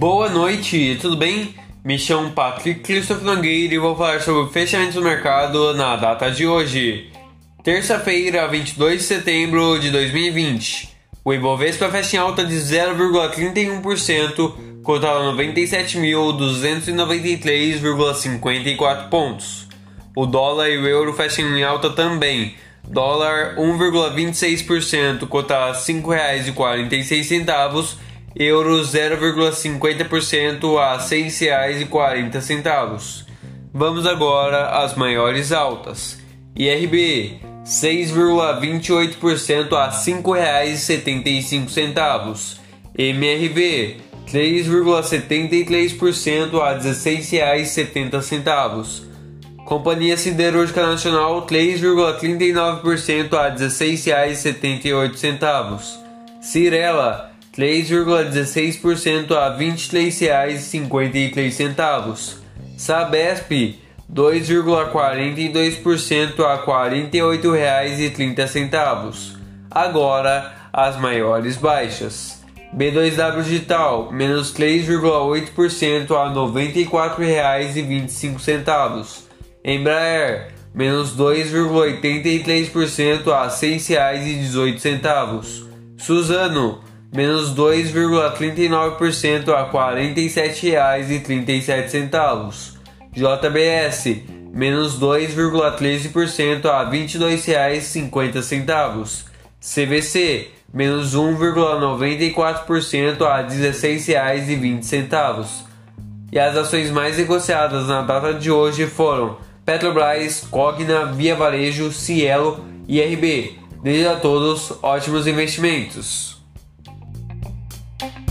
Boa noite, tudo bem? Me chamo Patrick Christopher Nogueira e vou falar sobre o fechamento do mercado na data de hoje, terça-feira, 22 de setembro de 2020. O Ibovespa fecha em alta de 0,31%, cotado a 97.293,54 pontos. O dólar e o euro fecham em alta também, dólar 1,26%, cotado a R$ 5,46 euros 0,50% a R$ 6,40. Vamos agora às maiores altas. IRB 6,28% a R$ 5,75. MRV 3,73% a R$ 16,70. Companhia Siderúrgica Nacional 3,39% a R$ 16,78. Cirela 3,16% a R$ 23,53. Sabesp 2,42% a R$ 48,30. Agora as maiores baixas. B2W Digital, menos 3,8% a R$ 94,25. Embraer, menos 2,83% a R$ 6,18. Suzano, menos 2,39% a R$ 47,37. JBS, menos 2,13% a R$ 22,50. CVC, menos 1,94% a R$ 16,20. E as ações mais negociadas na data de hoje foram Petrobras, Cogna, Via Varejo, Cielo e RB. Desejo a todos ótimos investimentos. thank you